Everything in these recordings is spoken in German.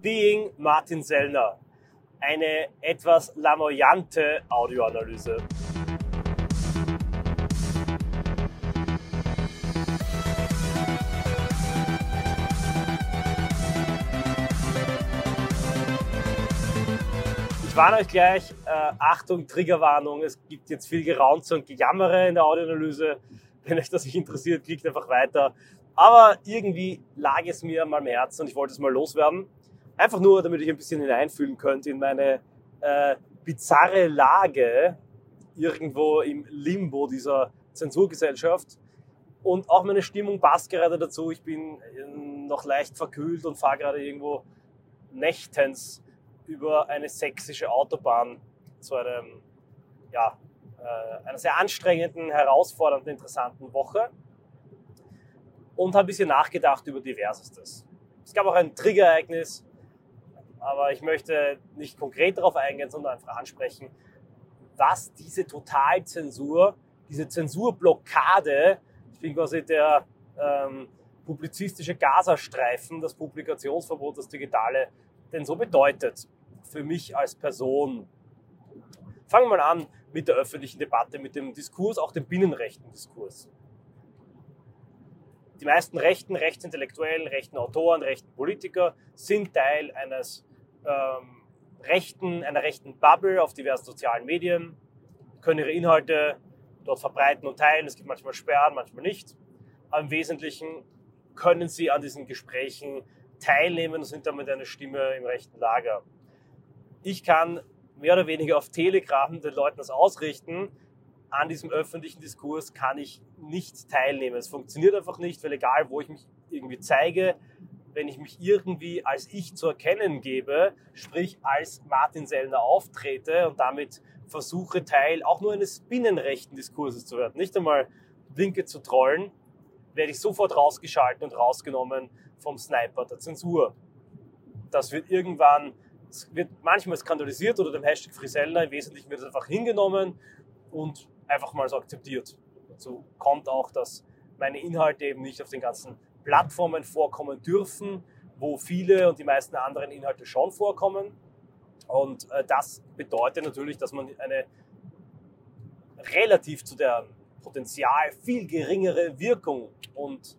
Being Martin Sellner. Eine etwas lamoyante Audioanalyse. Ich warne euch gleich, äh, Achtung, Triggerwarnung, es gibt jetzt viel Geraunze und Gejammere in der Audioanalyse. Wenn euch das nicht interessiert, klickt einfach weiter. Aber irgendwie lag es mir mal am Herzen und ich wollte es mal loswerden. Einfach nur, damit ich ein bisschen hineinfühlen könnt in meine äh, bizarre Lage irgendwo im Limbo dieser Zensurgesellschaft. Und auch meine Stimmung passt gerade dazu. Ich bin äh, noch leicht verkühlt und fahre gerade irgendwo nächtens über eine sächsische Autobahn zu einem, ja, äh, einer sehr anstrengenden, herausfordernden, interessanten Woche und habe ein bisschen nachgedacht über Diversestes. Es gab auch ein Triggerereignis, aber ich möchte nicht konkret darauf eingehen, sondern einfach ansprechen, was diese Totalzensur, diese Zensurblockade, ich bin quasi der ähm, publizistische Gazastreifen, das Publikationsverbot, das Digitale, denn so bedeutet für mich als Person. Fangen wir mal an mit der öffentlichen Debatte, mit dem Diskurs, auch dem binnenrechten Diskurs. Die meisten rechten, Rechtsintellektuellen, rechten Autoren, rechten Politiker sind Teil eines ähm, rechten, einer rechten Bubble auf diversen sozialen Medien, können ihre Inhalte dort verbreiten und teilen. Es gibt manchmal Sperren, manchmal nicht. Aber im Wesentlichen können sie an diesen Gesprächen teilnehmen und sind damit eine Stimme im rechten Lager ich kann mehr oder weniger auf Telegram den Leuten das ausrichten. An diesem öffentlichen Diskurs kann ich nicht teilnehmen. Es funktioniert einfach nicht, weil egal, wo ich mich irgendwie zeige, wenn ich mich irgendwie als ich zu erkennen gebe, sprich als Martin Sellner auftrete und damit versuche, Teil auch nur eines binnenrechten Diskurses zu werden, nicht einmal Linke zu trollen, werde ich sofort rausgeschalten und rausgenommen vom Sniper der Zensur. Das wird irgendwann wird manchmal skandalisiert oder dem Hashtag Frisella, im Wesentlichen wird es einfach hingenommen und einfach mal so akzeptiert. Dazu kommt auch, dass meine Inhalte eben nicht auf den ganzen Plattformen vorkommen dürfen, wo viele und die meisten anderen Inhalte schon vorkommen. Und äh, das bedeutet natürlich, dass man eine relativ zu der Potenzial viel geringere Wirkung und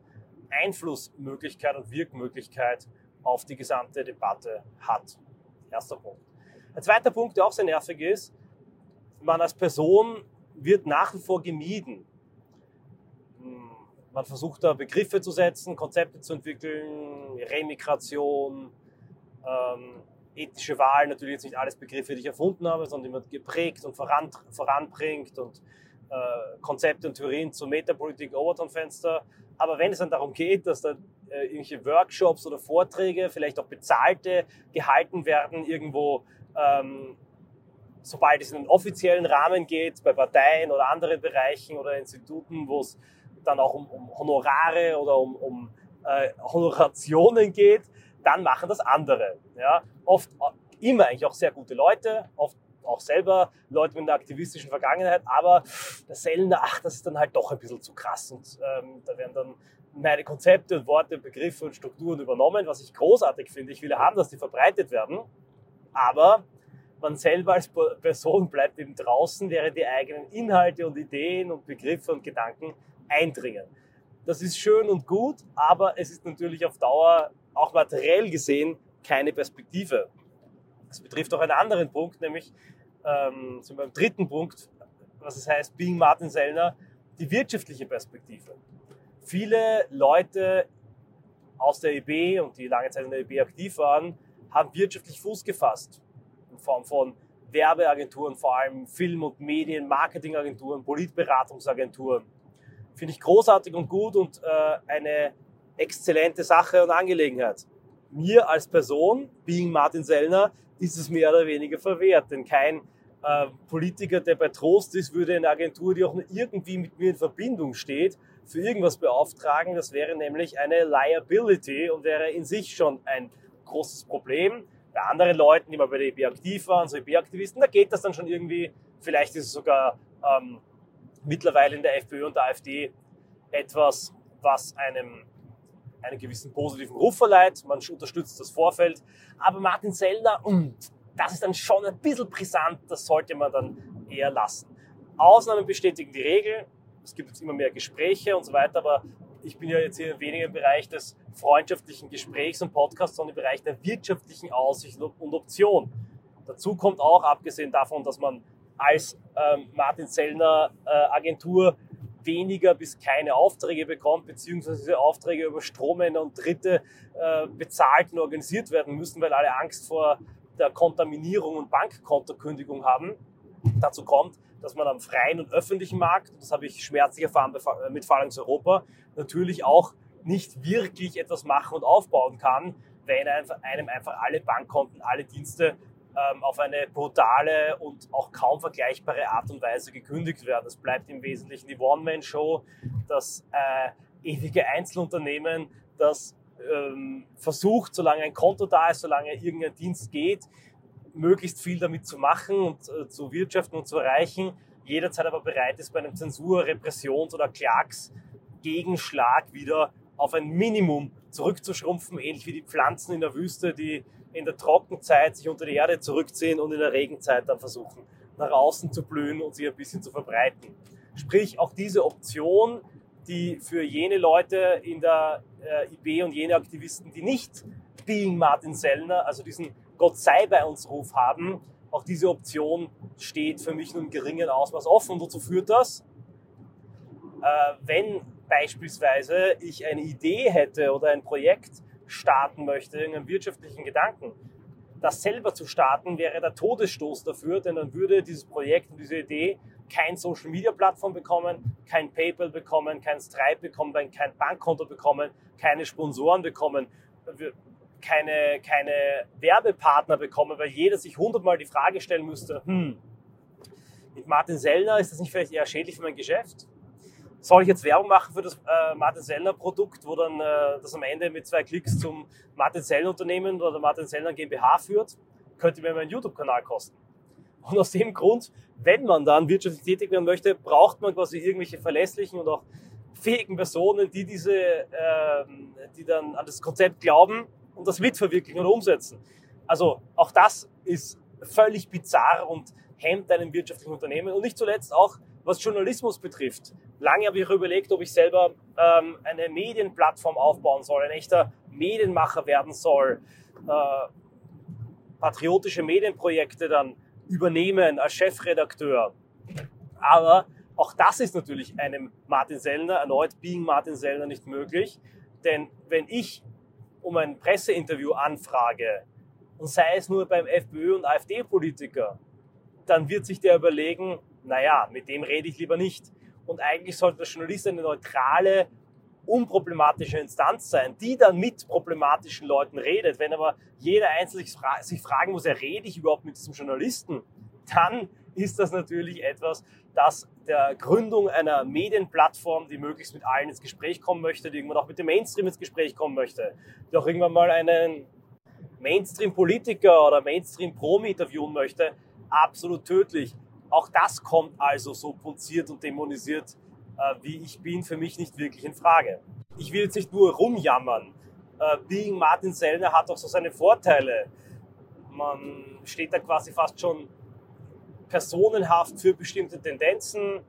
Einflussmöglichkeit und Wirkmöglichkeit auf die gesamte Debatte hat. Erster Punkt. Ein zweiter Punkt, der auch sehr nervig ist, man als Person wird nach wie vor gemieden. Hm, man versucht da Begriffe zu setzen, Konzepte zu entwickeln, Remigration, ähm, ethische Wahl, natürlich jetzt nicht alles Begriffe, die ich erfunden habe, sondern die man geprägt und voran, voranbringt und äh, Konzepte und Theorien zur Metapolitik Overton-Fenster. Aber wenn es dann darum geht, dass dann äh, irgendwelche Workshops oder Vorträge, vielleicht auch bezahlte, gehalten werden, irgendwo, ähm, sobald es in den offiziellen Rahmen geht, bei Parteien oder anderen Bereichen oder Instituten, wo es dann auch um, um Honorare oder um, um äh, Honorationen geht, dann machen das andere. Ja? Oft immer eigentlich auch sehr gute Leute, oft auch selber Leute mit einer aktivistischen Vergangenheit, aber der Sellner, ach, das ist dann halt doch ein bisschen zu krass und ähm, da werden dann meine Konzepte und Worte, Begriffe und Strukturen übernommen, was ich großartig finde. Ich will haben, dass die verbreitet werden, aber man selber als Person bleibt eben draußen, während die eigenen Inhalte und Ideen und Begriffe und Gedanken eindringen. Das ist schön und gut, aber es ist natürlich auf Dauer auch materiell gesehen keine Perspektive. Das betrifft auch einen anderen Punkt, nämlich ähm, beim dritten Punkt, was es heißt, Being Martin Sellner, die wirtschaftliche Perspektive. Viele Leute aus der EB und die lange Zeit in der EB aktiv waren, haben wirtschaftlich Fuß gefasst. In Form von Werbeagenturen, vor allem Film- und Medien, Marketingagenturen, Politberatungsagenturen. Finde ich großartig und gut und äh, eine exzellente Sache und Angelegenheit. Mir als Person, being Martin Sellner, ist es mehr oder weniger verwehrt, denn kein äh, Politiker, der bei Trost ist, würde eine Agentur, die auch nur irgendwie mit mir in Verbindung steht, für irgendwas beauftragen. Das wäre nämlich eine Liability und wäre in sich schon ein großes Problem. Bei anderen Leuten, die mal bei der EB aktiv waren, so EB-Aktivisten, da geht das dann schon irgendwie. Vielleicht ist es sogar ähm, mittlerweile in der FPÖ und der AfD etwas, was einem einen gewissen positiven Ruf verleiht, man unterstützt das Vorfeld. Aber Martin Sellner, mm, das ist dann schon ein bisschen brisant, das sollte man dann eher lassen. Ausnahmen bestätigen die Regel. Es gibt jetzt immer mehr Gespräche und so weiter, aber ich bin ja jetzt hier weniger im Bereich des freundschaftlichen Gesprächs und Podcasts, sondern im Bereich der wirtschaftlichen Aussicht und Option. Dazu kommt auch, abgesehen davon, dass man als ähm, Martin Sellner äh, Agentur weniger bis keine Aufträge bekommt, beziehungsweise diese Aufträge über Strommänner und Dritte äh, bezahlt und organisiert werden müssen, weil alle Angst vor der Kontaminierung und Bankkontokündigung haben. Dazu kommt, dass man am freien und öffentlichen Markt, das habe ich schmerzlich erfahren mit Phalanx Europa, natürlich auch nicht wirklich etwas machen und aufbauen kann, wenn einem einfach alle Bankkonten, alle Dienste ähm, auf eine brutale und auch kaum vergleichbare Art und Weise gekündigt werden. Es bleibt im Wesentlichen die One-Man-Show, das äh, ewige Einzelunternehmen, das ähm, versucht, solange ein Konto da ist, solange irgendein Dienst geht, möglichst viel damit zu machen und äh, zu wirtschaften und zu erreichen, jederzeit aber bereit ist, bei einem Zensur-, Repressions- oder Klagsgegenschlag wieder auf ein Minimum zurückzuschrumpfen, ähnlich wie die Pflanzen in der Wüste, die in der Trockenzeit sich unter die Erde zurückziehen und in der Regenzeit dann versuchen, nach außen zu blühen und sich ein bisschen zu verbreiten. Sprich, auch diese Option, die für jene Leute in der äh, IB und jene Aktivisten, die nicht Being Martin Sellner, also diesen Gott sei bei uns Ruf haben, auch diese Option steht für mich nur im geringen Ausmaß offen. Und wozu führt das? Äh, wenn beispielsweise ich eine Idee hätte oder ein Projekt, starten möchte, irgendeinen wirtschaftlichen Gedanken, das selber zu starten, wäre der Todesstoß dafür, denn dann würde dieses Projekt und diese Idee kein Social Media Plattform bekommen, kein PayPal bekommen, kein Stripe bekommen, kein Bankkonto bekommen, keine Sponsoren bekommen, keine, keine Werbepartner bekommen, weil jeder sich hundertmal die Frage stellen müsste, hm, mit Martin Sellner ist das nicht vielleicht eher schädlich für mein Geschäft? Soll ich jetzt Werbung machen für das äh, Martin Sellner Produkt, wo dann äh, das am Ende mit zwei Klicks zum Martin Sellner Unternehmen oder Martin Sellner GmbH führt, könnte mir meinen YouTube-Kanal kosten. Und aus dem Grund, wenn man dann wirtschaftlich tätig werden möchte, braucht man quasi irgendwelche verlässlichen und auch fähigen Personen, die diese, äh, die dann an das Konzept glauben und das mitverwirklichen oder umsetzen. Also auch das ist völlig bizarr und hemmt einem wirtschaftlichen Unternehmen und nicht zuletzt auch was Journalismus betrifft. Lange habe ich überlegt, ob ich selber ähm, eine Medienplattform aufbauen soll, ein echter Medienmacher werden soll, äh, patriotische Medienprojekte dann übernehmen als Chefredakteur. Aber auch das ist natürlich einem Martin Sellner, erneut Being Martin Sellner, nicht möglich. Denn wenn ich um ein Presseinterview anfrage, und sei es nur beim FPÖ- und AfD-Politiker, dann wird sich der überlegen, naja, mit dem rede ich lieber nicht. Und eigentlich sollte der Journalist eine neutrale, unproblematische Instanz sein, die dann mit problematischen Leuten redet. Wenn aber jeder Einzelne sich fragen muss, ja, rede ich überhaupt mit diesem Journalisten? Dann ist das natürlich etwas, das der Gründung einer Medienplattform, die möglichst mit allen ins Gespräch kommen möchte, die irgendwann auch mit dem Mainstream ins Gespräch kommen möchte, die auch irgendwann mal einen Mainstream-Politiker oder Mainstream-Promi interviewen möchte, absolut tödlich. Auch das kommt also so punziert und dämonisiert, äh, wie ich bin, für mich nicht wirklich in Frage. Ich will jetzt nicht nur rumjammern. Äh, Being Martin Sellner hat auch so seine Vorteile. Man steht da quasi fast schon personenhaft für bestimmte Tendenzen,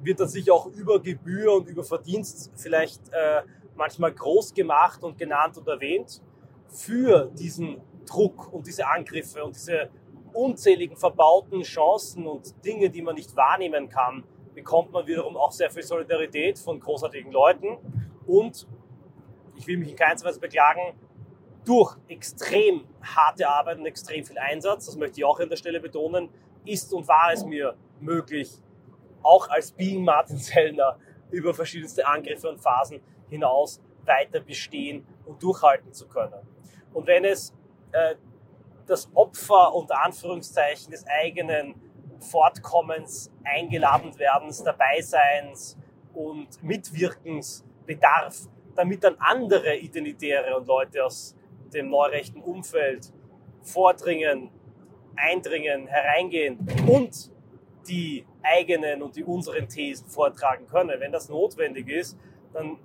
wird dann sich auch über Gebühr und über Verdienst vielleicht äh, manchmal groß gemacht und genannt und erwähnt für diesen Druck und diese Angriffe und diese unzähligen verbauten Chancen und Dinge, die man nicht wahrnehmen kann, bekommt man wiederum auch sehr viel Solidarität von großartigen Leuten und ich will mich in keiner Weise beklagen, durch extrem harte Arbeit und extrem viel Einsatz, das möchte ich auch an der Stelle betonen, ist und war es mir möglich, auch als Being Martin Sellner über verschiedenste Angriffe und Phasen hinaus weiter bestehen und durchhalten zu können. Und wenn es äh, das Opfer unter Anführungszeichen des eigenen Fortkommens, eingeladen werdens, Dabeiseins und Mitwirkens bedarf, damit dann andere Identitäre und Leute aus dem neurechten Umfeld vordringen, eindringen, hereingehen und die eigenen und die unseren Thesen vortragen können. Wenn das notwendig ist, dann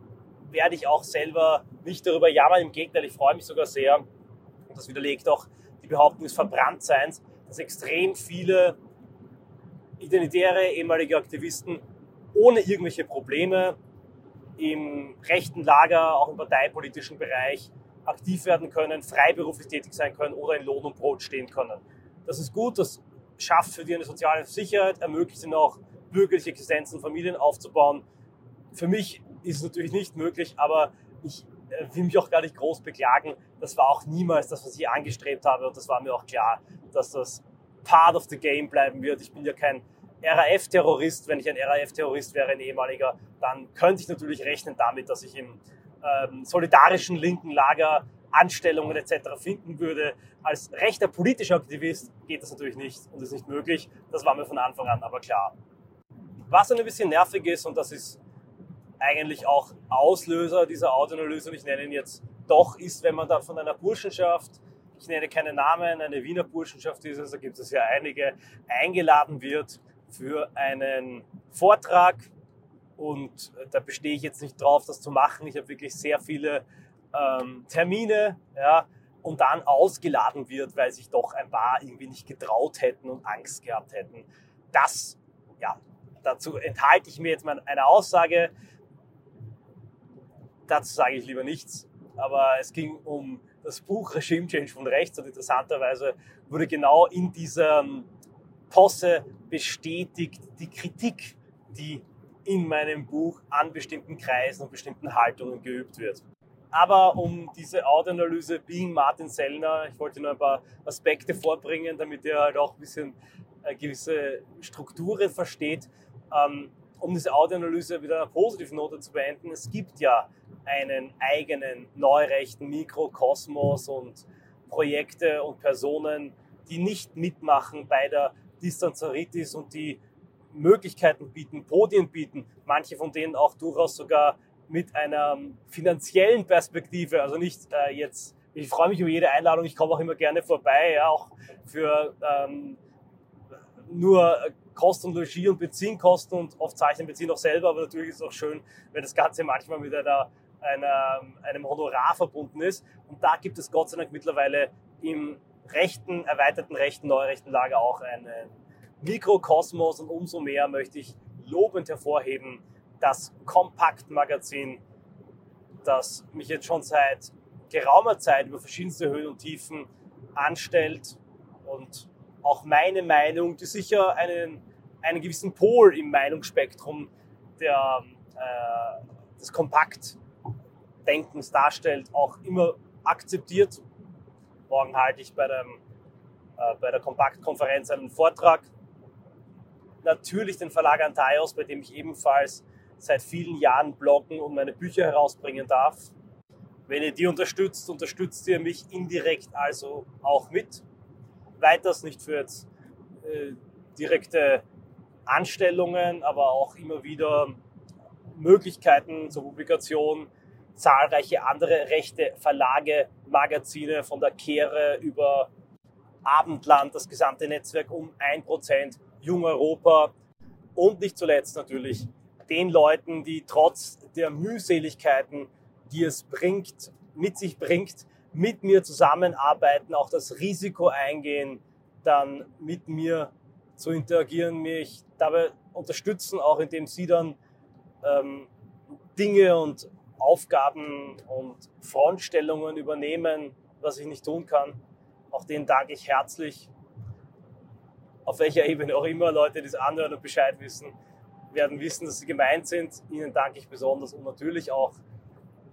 werde ich auch selber nicht darüber jammern. Im Gegenteil, ich freue mich sogar sehr, und das widerlegt auch die Behauptung des Verbranntseins, dass extrem viele identitäre ehemalige Aktivisten ohne irgendwelche Probleme im rechten Lager, auch im parteipolitischen Bereich aktiv werden können, freiberuflich tätig sein können oder in Lohn und Brot stehen können. Das ist gut, das schafft für die eine soziale Sicherheit, ermöglicht ihnen auch bürgerliche Existenzen, Familien aufzubauen. Für mich ist es natürlich nicht möglich, aber ich will mich auch gar nicht groß beklagen. Das war auch niemals das, was ich angestrebt habe und das war mir auch klar, dass das part of the game bleiben wird. Ich bin ja kein RAF-Terrorist. Wenn ich ein RAF-Terrorist wäre, ein ehemaliger, dann könnte ich natürlich rechnen damit, dass ich im ähm, solidarischen linken Lager Anstellungen etc. finden würde. Als rechter politischer Aktivist geht das natürlich nicht und ist nicht möglich. Das war mir von Anfang an aber klar. Was ein bisschen nervig ist, und das ist eigentlich auch Auslöser dieser Autoanalyse, und ich nenne ihn jetzt doch, ist, wenn man dann von einer Burschenschaft, ich nenne keine Namen, eine Wiener Burschenschaft ist es, da gibt es ja einige, eingeladen wird für einen Vortrag. Und da bestehe ich jetzt nicht drauf, das zu machen. Ich habe wirklich sehr viele ähm, Termine, ja, und dann ausgeladen wird, weil sich doch ein paar irgendwie nicht getraut hätten und Angst gehabt hätten. Das, ja, dazu enthalte ich mir jetzt mal eine Aussage. Dazu sage ich lieber nichts. Aber es ging um das Buch Regime Change von rechts und interessanterweise wurde genau in dieser Posse bestätigt die Kritik, die in meinem Buch an bestimmten Kreisen und bestimmten Haltungen geübt wird. Aber um diese Audioanalyse Being Martin Sellner, ich wollte nur ein paar Aspekte vorbringen, damit ihr halt auch ein bisschen äh, gewisse Strukturen versteht. Ähm, um diese Audioanalyse wieder einer positiven Note zu beenden, es gibt ja einen eigenen neurechten Mikrokosmos und Projekte und Personen, die nicht mitmachen bei der Distanzaritis und die Möglichkeiten bieten, Podien bieten, manche von denen auch durchaus sogar mit einer finanziellen Perspektive, also nicht äh, jetzt, ich freue mich über jede Einladung, ich komme auch immer gerne vorbei, ja, auch für ähm, nur Kosten und Logis und Benzinkosten und oft zahle ich den Benzin auch selber, aber natürlich ist es auch schön, wenn das Ganze manchmal mit einer, einer, einem Honorar verbunden ist. Und da gibt es Gott sei Dank mittlerweile im rechten, erweiterten rechten, neurechten Lager auch einen Mikrokosmos und umso mehr möchte ich lobend hervorheben, das Kompakt-Magazin, das mich jetzt schon seit geraumer Zeit über verschiedenste Höhen und Tiefen anstellt und auch meine Meinung, die sicher einen, einen gewissen Pol im Meinungsspektrum der, äh, des Kompaktdenkens darstellt, auch immer akzeptiert. Morgen halte ich bei, dem, äh, bei der Kompaktkonferenz einen Vortrag. Natürlich den Verlag Antaios, bei dem ich ebenfalls seit vielen Jahren bloggen und meine Bücher herausbringen darf. Wenn ihr die unterstützt, unterstützt ihr mich indirekt also auch mit. Weiters nicht für jetzt äh, direkte Anstellungen, aber auch immer wieder Möglichkeiten zur Publikation, zahlreiche andere rechte Verlage, Magazine von der Kehre über Abendland, das gesamte Netzwerk um 1%, Jung Europa. Und nicht zuletzt natürlich den Leuten, die trotz der Mühseligkeiten, die es bringt, mit sich bringt, mit mir zusammenarbeiten, auch das Risiko eingehen, dann mit mir zu interagieren, mich dabei unterstützen, auch indem sie dann ähm, Dinge und Aufgaben und Frontstellungen übernehmen, was ich nicht tun kann. Auch denen danke ich herzlich. Auf welcher Ebene auch immer Leute, die es anhören und Bescheid wissen werden wissen, dass sie gemeint sind. Ihnen danke ich besonders und natürlich auch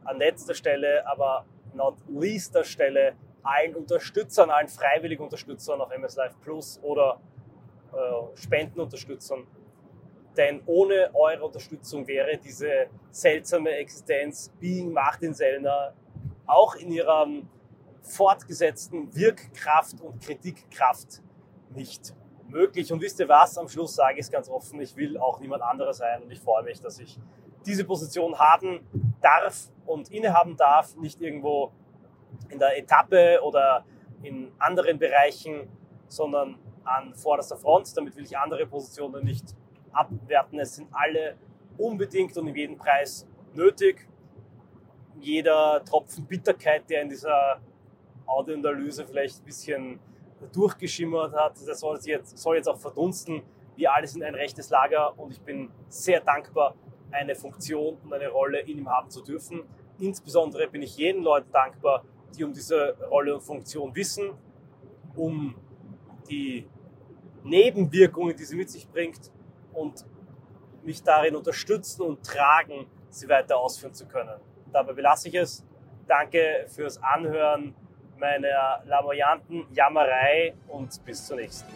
an letzter Stelle, aber not leaster Stelle allen Unterstützern, allen freiwilligen Unterstützern auf MS Live Plus oder äh, Spendenunterstützern. Denn ohne eure Unterstützung wäre diese seltsame Existenz Being Martin Sellner auch in ihrer fortgesetzten Wirkkraft und Kritikkraft nicht möglich. Und wisst ihr was? Am Schluss sage ich es ganz offen, ich will auch niemand anderer sein und ich freue mich, dass ich diese Position haben darf und innehaben darf, nicht irgendwo in der Etappe oder in anderen Bereichen, sondern an vorderster Front. Damit will ich andere Positionen nicht abwerten. Es sind alle unbedingt und in jedem Preis nötig. jeder Tropfen Bitterkeit, der in dieser Audioanalyse vielleicht ein bisschen durchgeschimmert hat, das soll jetzt, soll jetzt auch verdunsten. Wir alle sind ein rechtes Lager und ich bin sehr dankbar, eine Funktion und eine Rolle in ihm haben zu dürfen. Insbesondere bin ich jenen Leuten dankbar, die um diese Rolle und Funktion wissen, um die Nebenwirkungen, die sie mit sich bringt und mich darin unterstützen und tragen, sie weiter ausführen zu können. Dabei belasse ich es. Danke fürs Anhören meiner lamoyanten Jammerei und bis zur nächsten.